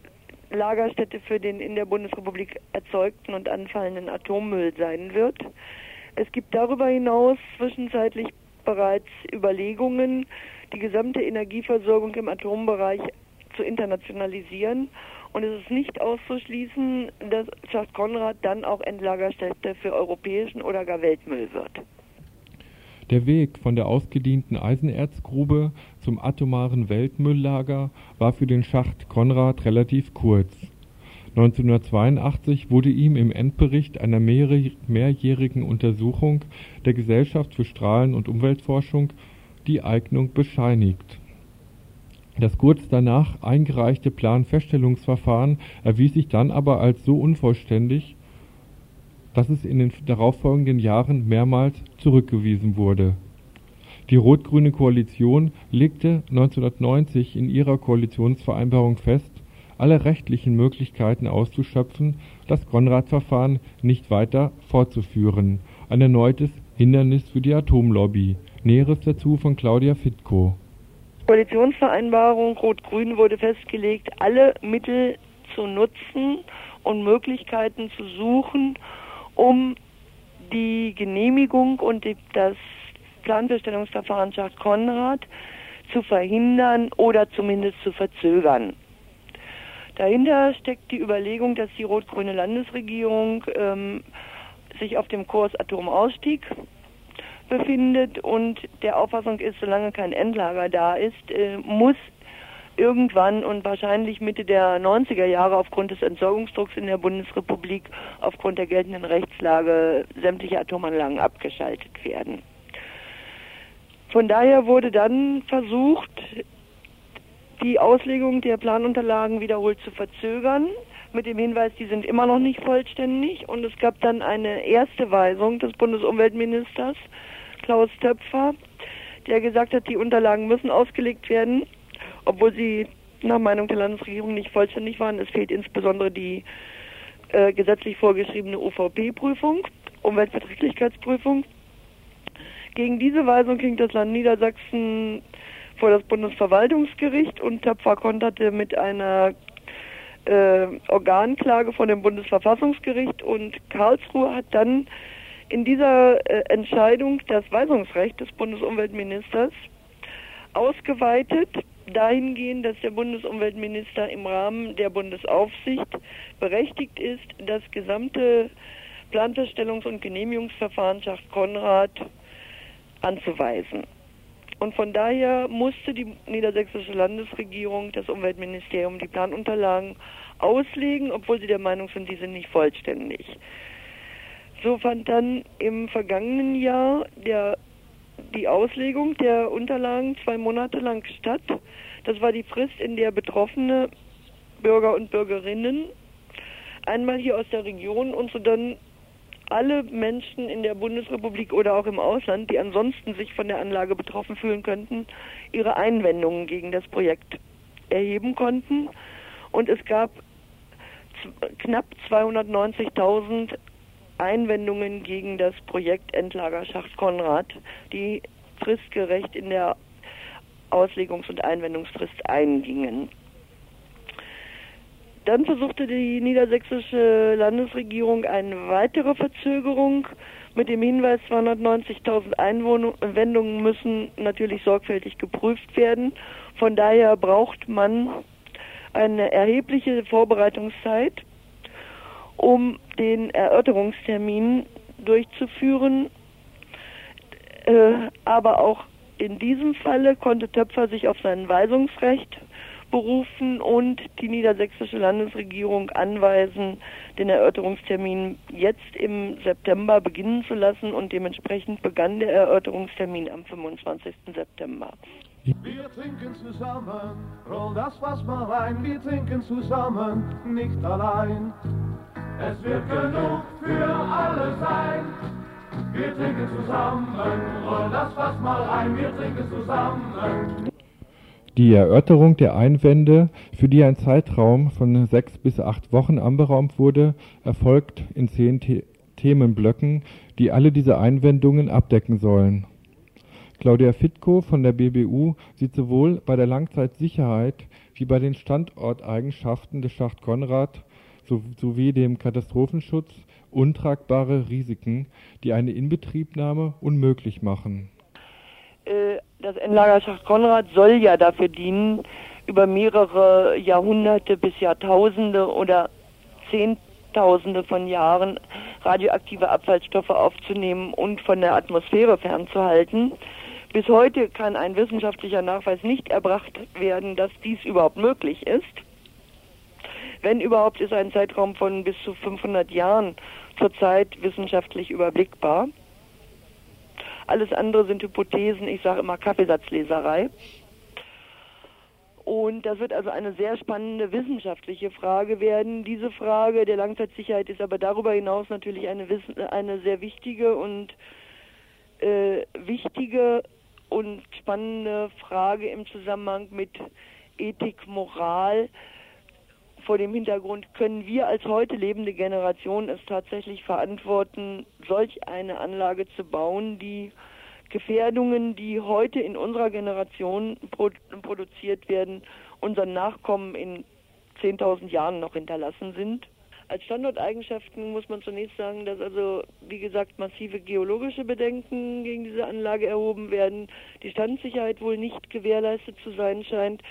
Lagerstätte für den in der Bundesrepublik erzeugten und anfallenden Atommüll sein wird. Es gibt darüber hinaus zwischenzeitlich bereits Überlegungen, die gesamte Energieversorgung im Atombereich zu internationalisieren. Und es ist nicht auszuschließen, dass Schacht Konrad dann auch Endlagerstätte für europäischen oder gar Weltmüll wird. Der Weg von der ausgedienten Eisenerzgrube zum atomaren Weltmülllager war für den Schacht Konrad relativ kurz. 1982 wurde ihm im Endbericht einer mehrjährigen Untersuchung der Gesellschaft für Strahlen- und Umweltforschung die Eignung bescheinigt. Das kurz danach eingereichte Planfeststellungsverfahren erwies sich dann aber als so unvollständig dass es in den darauffolgenden Jahren mehrmals zurückgewiesen wurde. Die rot-grüne Koalition legte 1990 in ihrer Koalitionsvereinbarung fest, alle rechtlichen Möglichkeiten auszuschöpfen, das Konrad-Verfahren nicht weiter fortzuführen. Ein erneutes Hindernis für die Atomlobby. Näheres dazu von Claudia Fitko. Koalitionsvereinbarung Rot-Grün wurde festgelegt, alle Mittel zu nutzen und Möglichkeiten zu suchen, um die Genehmigung und die, das Planfeststellungsverfahren Schacht Konrad zu verhindern oder zumindest zu verzögern. Dahinter steckt die Überlegung, dass die rot-grüne Landesregierung ähm, sich auf dem Kurs Atomausstieg befindet und der Auffassung ist, solange kein Endlager da ist, äh, muss irgendwann und wahrscheinlich Mitte der 90er Jahre aufgrund des Entsorgungsdrucks in der Bundesrepublik aufgrund der geltenden Rechtslage sämtliche Atomanlagen abgeschaltet werden. Von daher wurde dann versucht, die Auslegung der Planunterlagen wiederholt zu verzögern, mit dem Hinweis, die sind immer noch nicht vollständig. Und es gab dann eine erste Weisung des Bundesumweltministers Klaus Töpfer, der gesagt hat, die Unterlagen müssen ausgelegt werden obwohl sie nach Meinung der Landesregierung nicht vollständig waren. Es fehlt insbesondere die äh, gesetzlich vorgeschriebene UVP-Prüfung, Umweltverträglichkeitsprüfung. Gegen diese Weisung ging das Land Niedersachsen vor das Bundesverwaltungsgericht und Töpfer konterte mit einer äh, Organklage von dem Bundesverfassungsgericht und Karlsruhe hat dann in dieser äh, Entscheidung das Weisungsrecht des Bundesumweltministers ausgeweitet dahingehend, dass der Bundesumweltminister im Rahmen der Bundesaufsicht berechtigt ist, das gesamte Planfeststellungs- und Genehmigungsverfahren Schacht Konrad anzuweisen. Und von daher musste die niedersächsische Landesregierung, das Umweltministerium, die Planunterlagen auslegen, obwohl sie der Meinung sind, die sind nicht vollständig. So fand dann im vergangenen Jahr der die Auslegung der Unterlagen zwei Monate lang statt. Das war die Frist, in der betroffene Bürger und Bürgerinnen einmal hier aus der Region und so dann alle Menschen in der Bundesrepublik oder auch im Ausland, die ansonsten sich von der Anlage betroffen fühlen könnten, ihre Einwendungen gegen das Projekt erheben konnten. Und es gab knapp 290.000 Einwendungen gegen das Projekt Endlagerschacht Konrad, die fristgerecht in der Auslegungs- und Einwendungsfrist eingingen. Dann versuchte die niedersächsische Landesregierung eine weitere Verzögerung mit dem Hinweis, 290.000 Einwendungen müssen natürlich sorgfältig geprüft werden. Von daher braucht man eine erhebliche Vorbereitungszeit um den Erörterungstermin durchzuführen. Äh, aber auch in diesem Falle konnte Töpfer sich auf sein Weisungsrecht berufen und die niedersächsische Landesregierung anweisen, den Erörterungstermin jetzt im September beginnen zu lassen und dementsprechend begann der Erörterungstermin am 25. September. Wir trinken zusammen, roll das mal rein, wir trinken zusammen, nicht allein. Es wird genug für alle sein. Wir trinken zusammen, roll das Fass mal rein, wir trinken zusammen. Die Erörterung der Einwände, für die ein Zeitraum von sechs bis acht Wochen anberaumt wurde, erfolgt in zehn The Themenblöcken, die alle diese Einwendungen abdecken sollen. Claudia Fitko von der BBU sieht sowohl bei der Langzeitsicherheit wie bei den Standorteigenschaften des Schacht Konrad sowie dem Katastrophenschutz untragbare Risiken, die eine Inbetriebnahme unmöglich machen. Äh, das Endlager Schacht Konrad soll ja dafür dienen, über mehrere Jahrhunderte bis Jahrtausende oder Zehntausende von Jahren radioaktive Abfallstoffe aufzunehmen und von der Atmosphäre fernzuhalten. Bis heute kann ein wissenschaftlicher Nachweis nicht erbracht werden, dass dies überhaupt möglich ist. Wenn überhaupt, ist ein Zeitraum von bis zu 500 Jahren zurzeit wissenschaftlich überblickbar. Alles andere sind Hypothesen, ich sage immer Kaffeesatzleserei. Und das wird also eine sehr spannende wissenschaftliche Frage werden. Diese Frage der Langzeitsicherheit ist aber darüber hinaus natürlich eine, eine sehr wichtige und äh, wichtige und spannende Frage im Zusammenhang mit Ethik, Moral, vor dem Hintergrund können wir als heute lebende Generation es tatsächlich verantworten, solch eine Anlage zu bauen, die Gefährdungen, die heute in unserer Generation produziert werden, unseren Nachkommen in 10.000 Jahren noch hinterlassen sind. Als Standorteigenschaften muss man zunächst sagen, dass also, wie gesagt, massive geologische Bedenken gegen diese Anlage erhoben werden, die Standsicherheit wohl nicht gewährleistet zu sein scheint,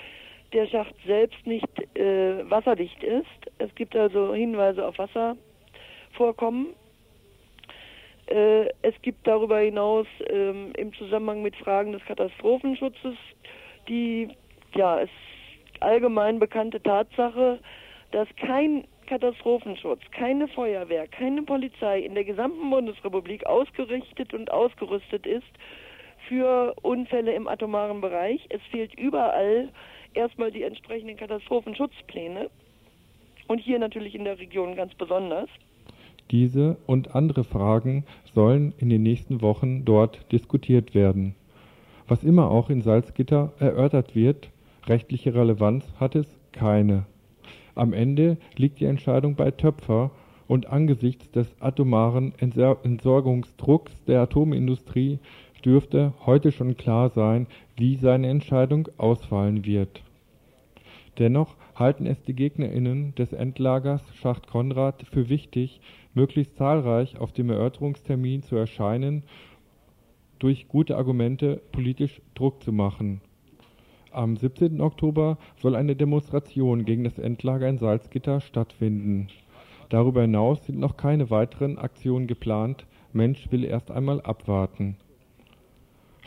der Schacht selbst nicht äh, wasserdicht ist. Es gibt also Hinweise auf Wasservorkommen. Äh, es gibt darüber hinaus ähm, im Zusammenhang mit Fragen des Katastrophenschutzes die, ja, es allgemein bekannte Tatsache, dass kein Katastrophenschutz, keine Feuerwehr, keine Polizei in der gesamten Bundesrepublik ausgerichtet und ausgerüstet ist für Unfälle im atomaren Bereich. Es fehlt überall erstmal die entsprechenden Katastrophenschutzpläne und hier natürlich in der Region ganz besonders. Diese und andere Fragen sollen in den nächsten Wochen dort diskutiert werden. Was immer auch in Salzgitter erörtert wird, rechtliche Relevanz hat es keine. Am Ende liegt die Entscheidung bei Töpfer und angesichts des atomaren Entsorgungsdrucks der Atomindustrie dürfte heute schon klar sein, wie seine Entscheidung ausfallen wird. Dennoch halten es die GegnerInnen des Endlagers Schacht Konrad für wichtig, möglichst zahlreich auf dem Erörterungstermin zu erscheinen, durch gute Argumente politisch Druck zu machen am 17. Oktober soll eine Demonstration gegen das Endlager in Salzgitter stattfinden. Darüber hinaus sind noch keine weiteren Aktionen geplant. Mensch will erst einmal abwarten.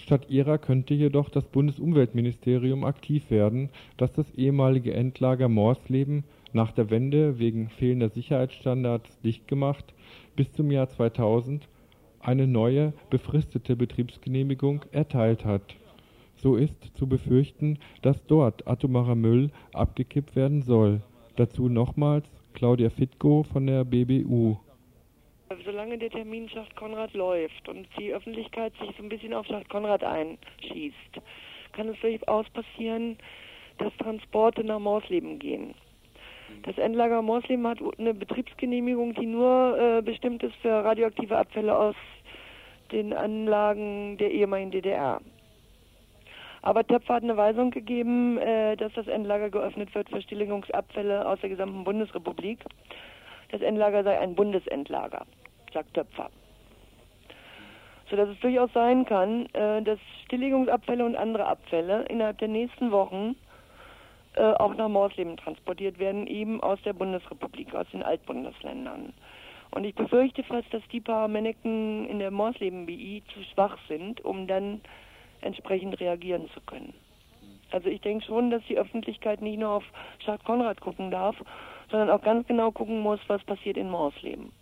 Statt ihrer könnte jedoch das Bundesumweltministerium aktiv werden, das das ehemalige Endlager Morsleben nach der Wende wegen fehlender Sicherheitsstandards dicht gemacht, bis zum Jahr 2000 eine neue befristete Betriebsgenehmigung erteilt hat so ist zu befürchten, dass dort atomarer Müll abgekippt werden soll. Dazu nochmals Claudia Fitko von der BBU. Solange der Termin Schacht Konrad läuft und die Öffentlichkeit sich so ein bisschen auf Schacht Konrad einschießt, kann es durchaus passieren, dass Transporte nach Morsleben gehen. Das Endlager Morsleben hat eine Betriebsgenehmigung, die nur äh, bestimmt ist für radioaktive Abfälle aus den Anlagen der ehemaligen DDR. Aber Töpfer hat eine Weisung gegeben, äh, dass das Endlager geöffnet wird für Stilllegungsabfälle aus der gesamten Bundesrepublik. Das Endlager sei ein Bundesendlager, sagt Töpfer. Sodass es durchaus sein kann, äh, dass Stilllegungsabfälle und andere Abfälle innerhalb der nächsten Wochen äh, auch nach Morsleben transportiert werden, eben aus der Bundesrepublik, aus den Altbundesländern. Und ich befürchte fast, dass die paar Manneken in der Morsleben-BI zu schwach sind, um dann entsprechend reagieren zu können. Also ich denke schon, dass die Öffentlichkeit nicht nur auf Stadt Konrad gucken darf, sondern auch ganz genau gucken muss, was passiert in Morsleben.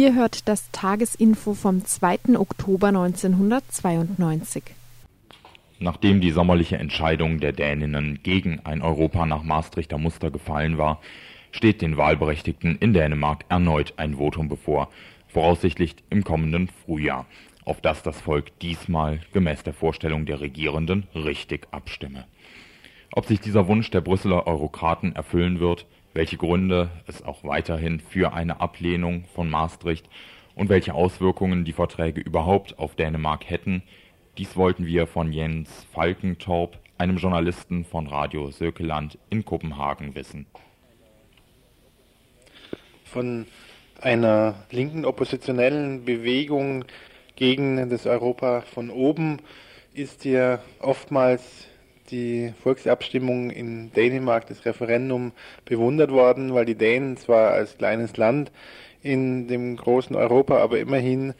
Ihr hört das Tagesinfo vom 2. Oktober 1992. Nachdem die sommerliche Entscheidung der Däninnen gegen ein Europa nach Maastrichter Muster gefallen war, steht den Wahlberechtigten in Dänemark erneut ein Votum bevor, voraussichtlich im kommenden Frühjahr, auf das das Volk diesmal gemäß der Vorstellung der Regierenden richtig abstimme. Ob sich dieser Wunsch der Brüsseler Eurokraten erfüllen wird, welche Gründe es auch weiterhin für eine Ablehnung von Maastricht und welche Auswirkungen die Verträge überhaupt auf Dänemark hätten, dies wollten wir von Jens Falkentorp, einem Journalisten von Radio Sökeland in Kopenhagen, wissen. Von einer linken oppositionellen Bewegung gegen das Europa von oben ist ja oftmals die Volksabstimmung in Dänemark, das Referendum, bewundert worden, weil die Dänen zwar als kleines Land in dem großen Europa, aber immerhin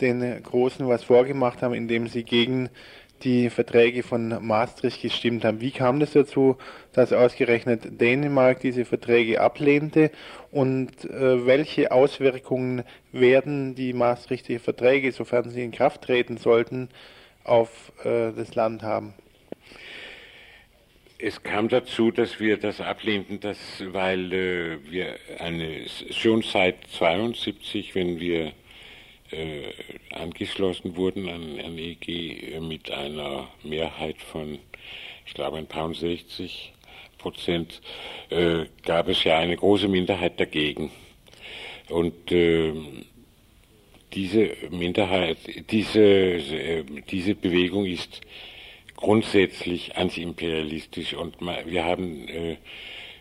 den Großen was vorgemacht haben, indem sie gegen die Verträge von Maastricht gestimmt haben. Wie kam das dazu, dass ausgerechnet Dänemark diese Verträge ablehnte und äh, welche Auswirkungen werden die Maastrichter Verträge, sofern sie in Kraft treten sollten, auf äh, das Land haben? Es kam dazu, dass wir das ablehnten, dass, weil äh, wir eine, schon seit 72, wenn wir äh, angeschlossen wurden an, an EG äh, mit einer Mehrheit von, ich glaube, ein paar 60 Prozent, äh, gab es ja eine große Minderheit dagegen. Und äh, diese Minderheit, diese, äh, diese Bewegung ist grundsätzlich antiimperialistisch und wir haben äh,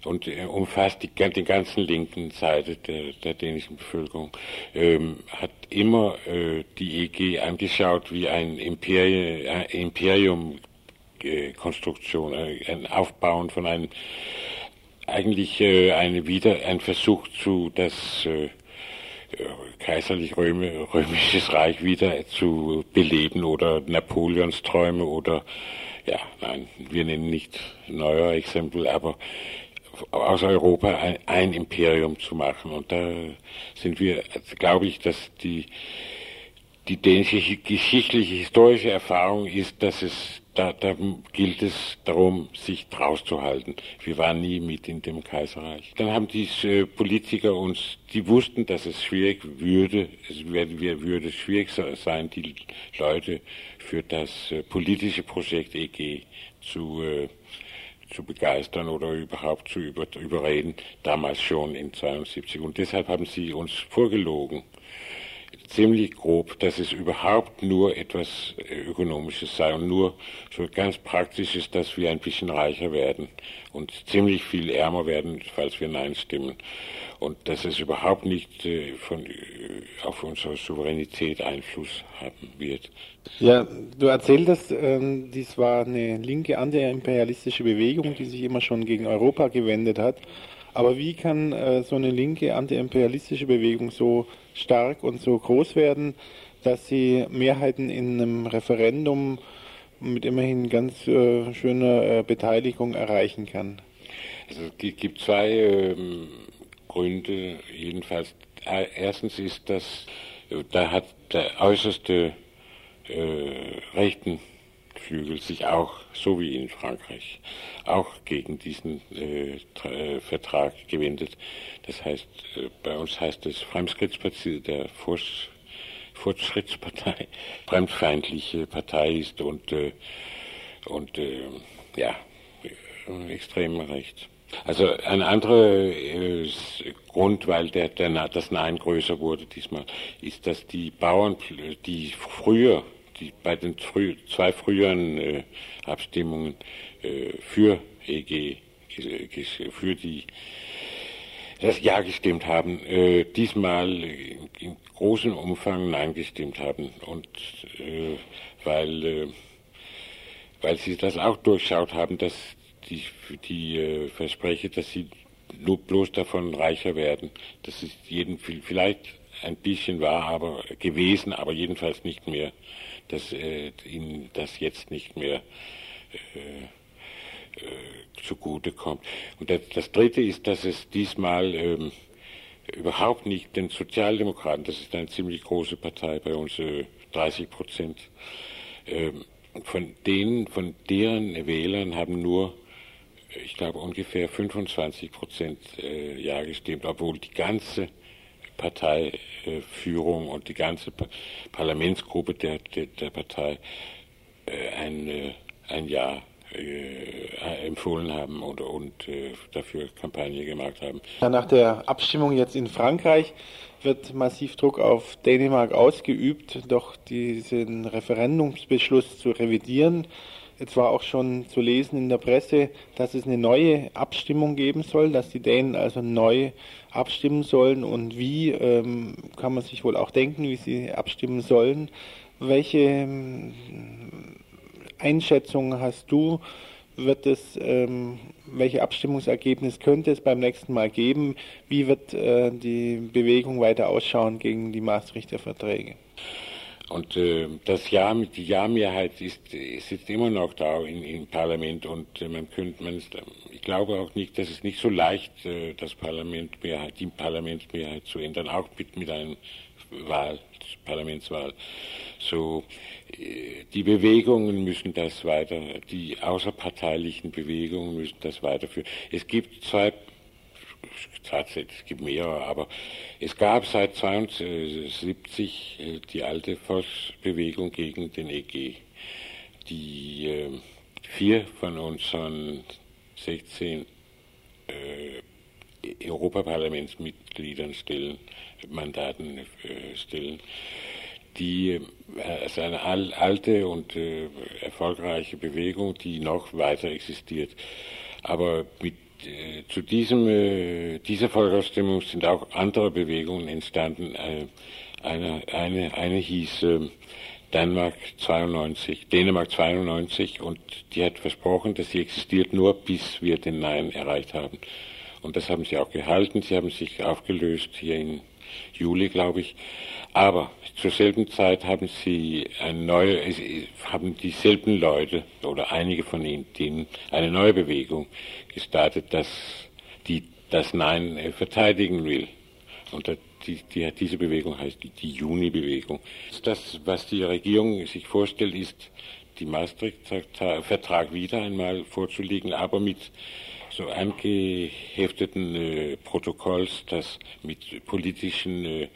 und äh, umfasst die, die ganzen linken Seite der, der dänischen Bevölkerung, ähm, hat immer äh, die EG angeschaut wie ein äh, Imperium äh, Konstruktion, äh, ein Aufbauen von einem eigentlich äh, eine wieder ein Versuch zu das äh, kaiserlich römisches Reich wieder zu beleben oder Napoleons Träume oder ja, nein, wir nennen nicht neuer Exempel, aber aus Europa ein, ein, Imperium zu machen. Und da sind wir, also glaube ich, dass die, die dänische geschichtliche, historische Erfahrung ist, dass es, da, da gilt es darum, sich rauszuhalten. Wir waren nie mit in dem Kaiserreich. Dann haben die äh, Politiker uns, die wussten, dass es schwierig würde, es würde, würde schwierig sein, die Leute für das äh, politische Projekt EG zu äh, zu begeistern oder überhaupt zu über, überreden, damals schon in 72. Und deshalb haben sie uns vorgelogen, ziemlich grob, dass es überhaupt nur etwas äh, Ökonomisches sei und nur so ganz Praktisches, dass wir ein bisschen reicher werden und ziemlich viel ärmer werden, falls wir Nein stimmen. Und dass es überhaupt nicht äh, von, äh, auf unsere Souveränität Einfluss haben wird. Ja, du erzähltest, ähm, dies war eine linke antiimperialistische Bewegung, die sich immer schon gegen Europa gewendet hat. Aber wie kann äh, so eine linke antiimperialistische Bewegung so stark und so groß werden, dass sie Mehrheiten in einem Referendum mit immerhin ganz äh, schöner äh, Beteiligung erreichen kann? Also es gibt zwei ähm, Gründe. Jedenfalls, äh, erstens ist das, äh, da hat der äußerste äh, rechten Flügel sich auch, so wie in Frankreich, auch gegen diesen äh, äh, Vertrag gewendet. Das heißt, äh, bei uns heißt es Fremskrittspartie, der Forsch Fortschrittspartei, fremdfeindliche Partei ist und, äh, und äh, ja, extrem recht. Also ein anderer äh, Grund, weil der, der, das Nein größer wurde diesmal, ist, dass die Bauern, die früher die, bei den früh, zwei früheren äh, Abstimmungen äh, für EG, für die das Ja gestimmt haben, äh, diesmal in großem Umfang Nein gestimmt haben. Und äh, weil, äh, weil sie das auch durchschaut haben, dass die, die äh, Verspreche, dass sie nur bloß davon reicher werden. Das ist jeden, vielleicht ein bisschen wahr, aber gewesen, aber jedenfalls nicht mehr dass äh, ihnen das jetzt nicht mehr äh, äh, zugute kommt. Und das, das, Dritte ist, dass es diesmal ähm, überhaupt nicht den Sozialdemokraten, das ist eine ziemlich große Partei bei uns, 30 äh, Prozent, ähm, von denen, von deren Wählern haben nur ich glaube ungefähr 25 Prozent äh, Ja gestimmt, obwohl die ganze Parteiführung und die ganze Parlamentsgruppe der, der, der Partei äh, ein, äh, ein Ja äh, empfohlen haben und, und dafür Kampagne gemacht haben. Nach der Abstimmung jetzt in Frankreich wird massiv Druck auf Dänemark ausgeübt, doch diesen Referendumsbeschluss zu revidieren. Jetzt war auch schon zu lesen in der Presse, dass es eine neue Abstimmung geben soll, dass die Dänen also neu abstimmen sollen und wie ähm, kann man sich wohl auch denken, wie sie abstimmen sollen. Welche ähm, Einschätzung hast du? Wird es, ähm, welche Abstimmungsergebnis könnte es beim nächsten Mal geben? Wie wird äh, die Bewegung weiter ausschauen gegen die Maastrichter Verträge? Und äh, das Ja, die Ja-Mehrheit ist, ist immer noch da in, im Parlament und äh, man könnte, man ist, ich glaube auch nicht, dass es nicht so leicht, äh, das Parlament die Parlamentsmehrheit zu ändern, auch mit, mit einem Wahl, Parlamentswahl. So, äh, die Bewegungen müssen das weiter, die außerparteilichen Bewegungen müssen das weiterführen. Es gibt zwei tatsächlich, es gibt mehrere, aber es gab seit 1970 äh, die alte Volksbewegung gegen den EG, die äh, vier von unseren 16 äh, Europaparlamentsmitgliedern stellen, Mandaten äh, stellen. die ist eine alte und äh, erfolgreiche Bewegung, die noch weiter existiert. Aber mit, zu diesem, äh, dieser Volksabstimmung sind auch andere Bewegungen entstanden. Äh, eine, eine, eine hieß äh, Dänemark 92, Dänemark 92 und die hat versprochen, dass sie existiert nur bis wir den Nein erreicht haben. Und das haben sie auch gehalten. Sie haben sich aufgelöst hier im Juli, glaube ich. Aber zur selben Zeit haben sie eine neue, haben dieselben Leute oder einige von ihnen, ihnen eine neue Bewegung gestartet, dass die das Nein äh, verteidigen will. Und die, die, diese Bewegung heißt die, die Juni-Bewegung. Das, was die Regierung sich vorstellt, ist, die Maastricht-Vertrag wieder einmal vorzulegen, aber mit so angehefteten äh, Protokolls, das mit politischen äh,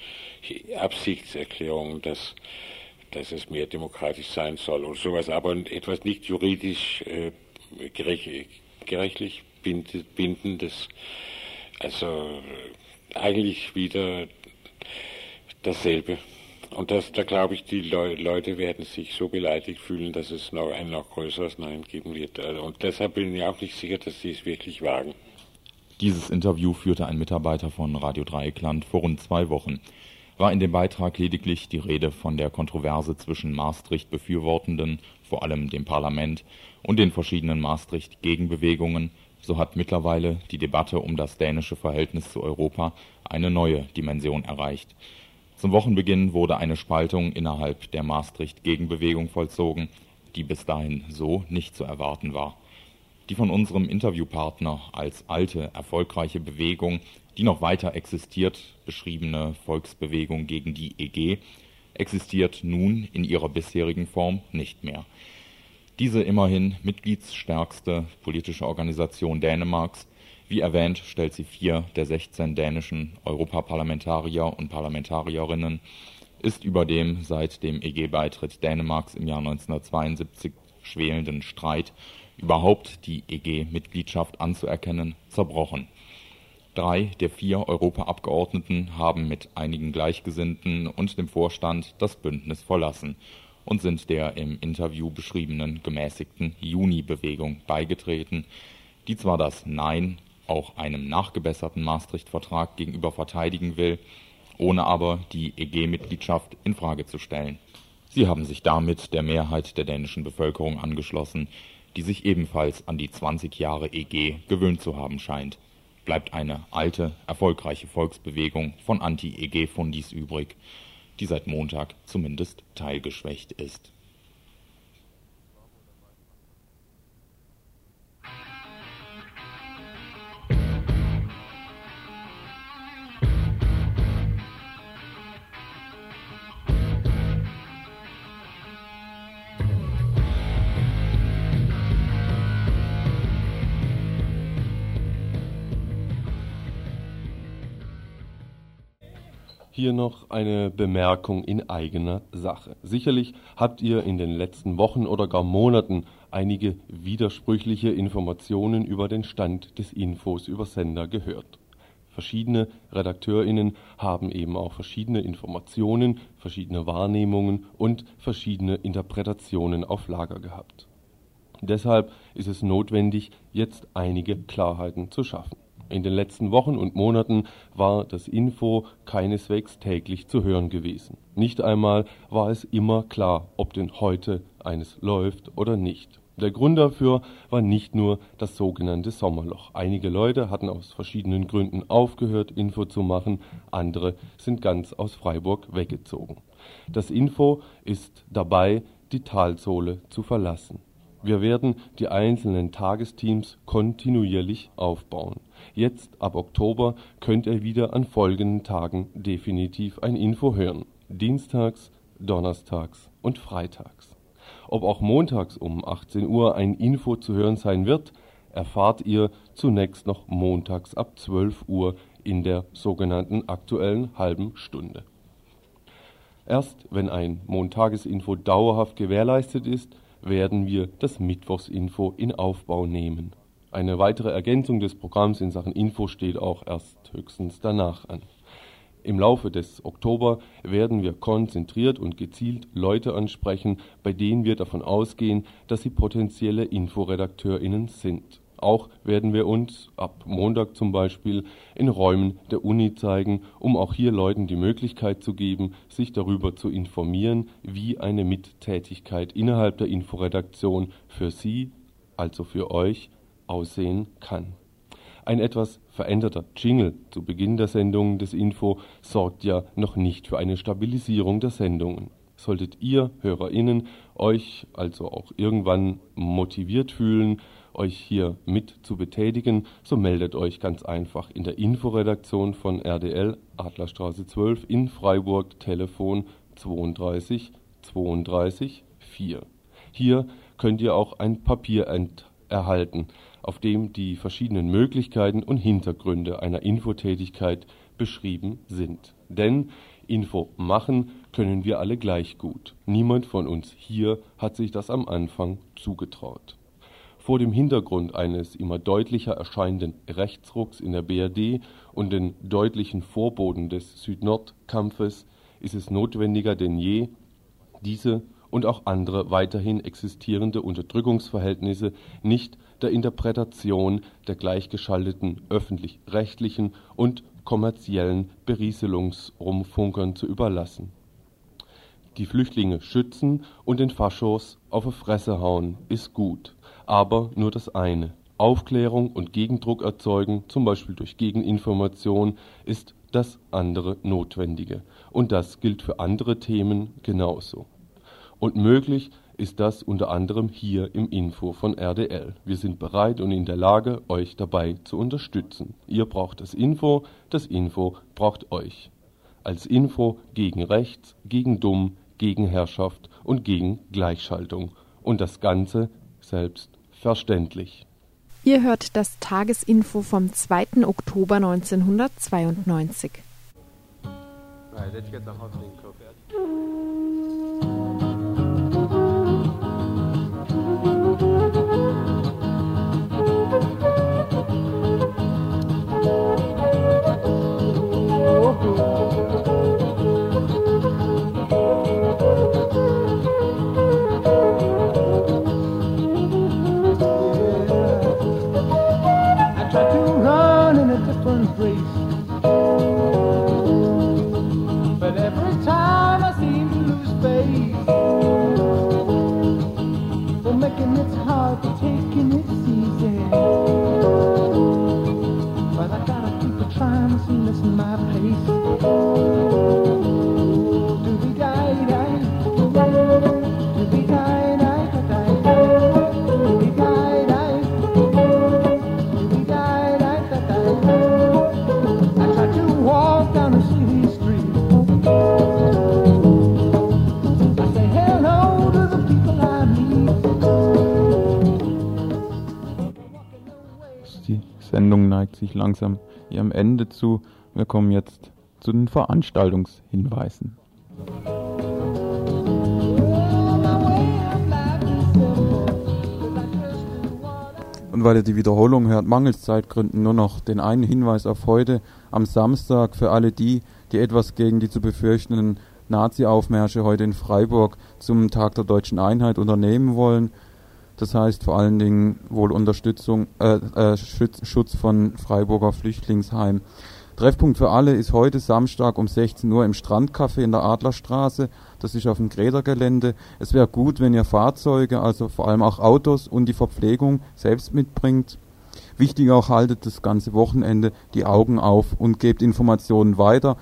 Absichtserklärungen, dass, dass es mehr demokratisch sein soll oder sowas, aber etwas nicht juridisch äh, gerecht, gerechtlich bindendes. Also eigentlich wieder dasselbe. Und das, da glaube ich, die Le Leute werden sich so beleidigt fühlen, dass es noch ein noch größeres Nein geben wird. Also, und deshalb bin ich auch nicht sicher, dass sie es wirklich wagen. Dieses Interview führte ein Mitarbeiter von Radio Dreieckland vor rund zwei Wochen. War in dem Beitrag lediglich die Rede von der Kontroverse zwischen Maastricht-Befürwortenden, vor allem dem Parlament, und den verschiedenen Maastricht-Gegenbewegungen, so hat mittlerweile die Debatte um das dänische Verhältnis zu Europa eine neue Dimension erreicht. Zum Wochenbeginn wurde eine Spaltung innerhalb der Maastricht-Gegenbewegung vollzogen, die bis dahin so nicht zu erwarten war. Die von unserem Interviewpartner als alte, erfolgreiche Bewegung, die noch weiter existiert, beschriebene Volksbewegung gegen die EG, existiert nun in ihrer bisherigen Form nicht mehr. Diese immerhin mitgliedsstärkste politische Organisation Dänemarks wie erwähnt stellt sie vier der 16 dänischen Europaparlamentarier und Parlamentarierinnen, ist über dem seit dem EG-Beitritt Dänemarks im Jahr 1972 schwelenden Streit, überhaupt die EG-Mitgliedschaft anzuerkennen, zerbrochen. Drei der vier Europaabgeordneten haben mit einigen Gleichgesinnten und dem Vorstand das Bündnis verlassen und sind der im Interview beschriebenen gemäßigten Juni-Bewegung beigetreten, die zwar das Nein auch einem nachgebesserten Maastricht-Vertrag gegenüber verteidigen will, ohne aber die EG-Mitgliedschaft in Frage zu stellen. Sie haben sich damit der Mehrheit der dänischen Bevölkerung angeschlossen, die sich ebenfalls an die 20 Jahre EG gewöhnt zu haben scheint. Bleibt eine alte, erfolgreiche Volksbewegung von Anti-EG-Fundis übrig, die seit Montag zumindest teilgeschwächt ist. Hier noch eine Bemerkung in eigener Sache. Sicherlich habt ihr in den letzten Wochen oder gar Monaten einige widersprüchliche Informationen über den Stand des Infos über Sender gehört. Verschiedene RedakteurInnen haben eben auch verschiedene Informationen, verschiedene Wahrnehmungen und verschiedene Interpretationen auf Lager gehabt. Deshalb ist es notwendig, jetzt einige Klarheiten zu schaffen. In den letzten Wochen und Monaten war das Info keineswegs täglich zu hören gewesen. Nicht einmal war es immer klar, ob denn heute eines läuft oder nicht. Der Grund dafür war nicht nur das sogenannte Sommerloch. Einige Leute hatten aus verschiedenen Gründen aufgehört, Info zu machen, andere sind ganz aus Freiburg weggezogen. Das Info ist dabei, die Talsohle zu verlassen. Wir werden die einzelnen Tagesteams kontinuierlich aufbauen. Jetzt ab Oktober könnt ihr wieder an folgenden Tagen definitiv ein Info hören. Dienstags, Donnerstags und Freitags. Ob auch montags um 18 Uhr ein Info zu hören sein wird, erfahrt ihr zunächst noch montags ab 12 Uhr in der sogenannten aktuellen halben Stunde. Erst wenn ein Montagesinfo dauerhaft gewährleistet ist, werden wir das Mittwochsinfo in Aufbau nehmen. Eine weitere Ergänzung des Programms in Sachen Info steht auch erst höchstens danach an. Im Laufe des Oktober werden wir konzentriert und gezielt Leute ansprechen, bei denen wir davon ausgehen, dass sie potenzielle Inforedakteurinnen sind. Auch werden wir uns ab Montag zum Beispiel in Räumen der Uni zeigen, um auch hier Leuten die Möglichkeit zu geben, sich darüber zu informieren, wie eine Mittätigkeit innerhalb der Inforedaktion für sie, also für euch, aussehen kann. Ein etwas veränderter Jingle zu Beginn der Sendungen des Info sorgt ja noch nicht für eine Stabilisierung der Sendungen. Solltet ihr HörerInnen euch also auch irgendwann motiviert fühlen, euch hier mit zu betätigen, so meldet euch ganz einfach in der Inforedaktion von RDL Adlerstraße 12 in Freiburg Telefon 32 32 4. Hier könnt ihr auch ein Papier erhalten, auf dem die verschiedenen Möglichkeiten und Hintergründe einer Infotätigkeit beschrieben sind. Denn Info machen können wir alle gleich gut. Niemand von uns hier hat sich das am Anfang zugetraut. Vor dem Hintergrund eines immer deutlicher erscheinenden Rechtsrucks in der BRD und den deutlichen Vorboten des Süd-Nord-Kampfes ist es notwendiger denn je, diese und auch andere weiterhin existierende Unterdrückungsverhältnisse nicht der Interpretation der gleichgeschalteten öffentlich-rechtlichen und kommerziellen Berieselungsrundfunkern zu überlassen. Die Flüchtlinge schützen und den Faschos auf die Fresse hauen ist gut, aber nur das eine. Aufklärung und Gegendruck erzeugen, zum Beispiel durch Gegeninformation, ist das andere Notwendige. Und das gilt für andere Themen genauso. Und möglich ist das unter anderem hier im Info von RDL. Wir sind bereit und in der Lage, euch dabei zu unterstützen. Ihr braucht das Info, das Info braucht euch. Als Info gegen Rechts, gegen Dumm, gegen Herrschaft und gegen Gleichschaltung. Und das Ganze selbstverständlich. Ihr hört das Tagesinfo vom 2. Oktober 1992. Right, sich langsam ihrem Ende zu. Wir kommen jetzt zu den Veranstaltungshinweisen. Und weil ihr die Wiederholung hört, mangels Zeitgründen nur noch den einen Hinweis auf heute am Samstag für alle die, die etwas gegen die zu befürchtenden Nazi-Aufmärsche heute in Freiburg zum Tag der deutschen Einheit unternehmen wollen. Das heißt vor allen Dingen wohl Unterstützung, äh, äh, Schutz von Freiburger Flüchtlingsheim. Treffpunkt für alle ist heute Samstag um 16 Uhr im Strandcafé in der Adlerstraße. Das ist auf dem Grädergelände. Es wäre gut, wenn ihr Fahrzeuge, also vor allem auch Autos und die Verpflegung selbst mitbringt. Wichtig auch haltet das ganze Wochenende die Augen auf und gebt Informationen weiter.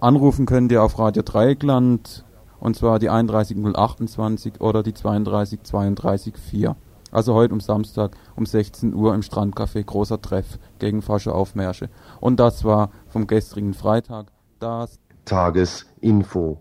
Anrufen könnt ihr auf Radio Dreieckland und zwar die 31028 oder die 32324. Also heute um Samstag um 16 Uhr im Strandcafé großer Treff gegen Fasche Aufmärsche. Und das war vom gestrigen Freitag das Tagesinfo.